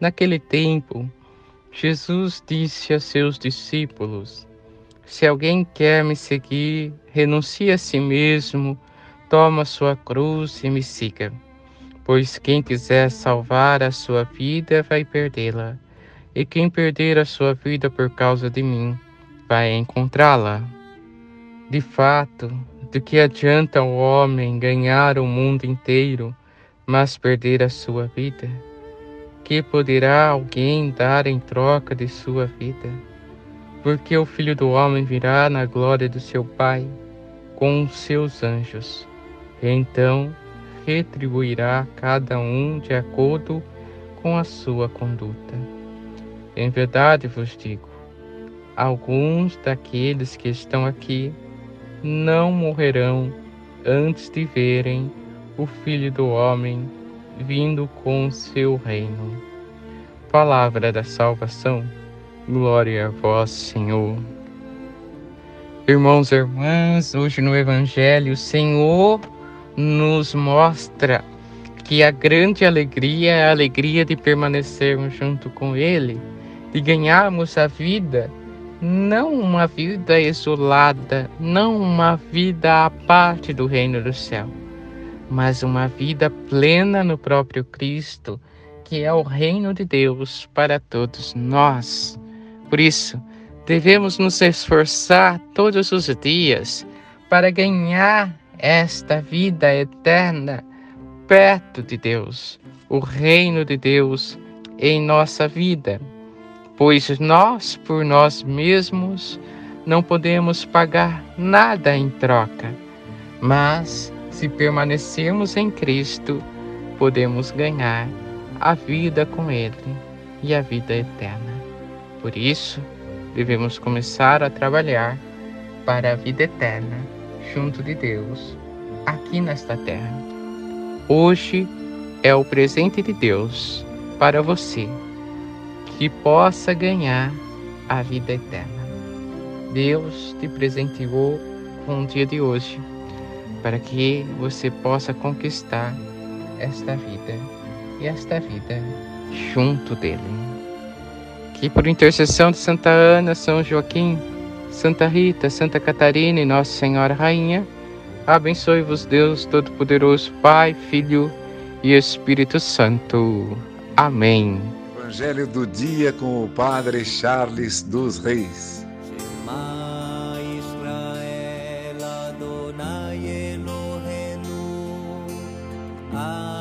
Naquele tempo, Jesus disse a seus discípulos: Se alguém quer me seguir, renuncie a si mesmo, toma sua cruz e me siga. Pois quem quiser salvar a sua vida vai perdê-la, e quem perder a sua vida por causa de mim vai encontrá-la. De fato, do que adianta o homem ganhar o mundo inteiro, mas perder a sua vida? Que poderá alguém dar em troca de sua vida? Porque o Filho do Homem virá na glória do seu Pai com os seus anjos, e então retribuirá cada um de acordo com a sua conduta. Em verdade vos digo, alguns daqueles que estão aqui não morrerão antes de verem o Filho do Homem vindo com seu reino. Palavra da salvação, glória a vós, Senhor. Irmãos e irmãs, hoje no Evangelho, o Senhor nos mostra que a grande alegria é a alegria de permanecermos junto com Ele, de ganharmos a vida, não uma vida isolada, não uma vida à parte do reino do céu mas uma vida plena no próprio Cristo, que é o reino de Deus para todos nós. Por isso, devemos nos esforçar todos os dias para ganhar esta vida eterna perto de Deus, o reino de Deus em nossa vida, pois nós, por nós mesmos, não podemos pagar nada em troca, mas se permanecermos em Cristo, podemos ganhar a vida com Ele e a vida eterna. Por isso, devemos começar a trabalhar para a vida eterna junto de Deus aqui nesta terra. Hoje é o presente de Deus para você que possa ganhar a vida eterna. Deus te presenteou com o dia de hoje para que você possa conquistar esta vida e esta vida junto dele. Que por intercessão de Santa Ana, São Joaquim, Santa Rita, Santa Catarina e Nossa Senhora Rainha, abençoe-vos Deus Todo-Poderoso, Pai, Filho e Espírito Santo. Amém. Evangelho do dia com o Padre Charles dos Reis. I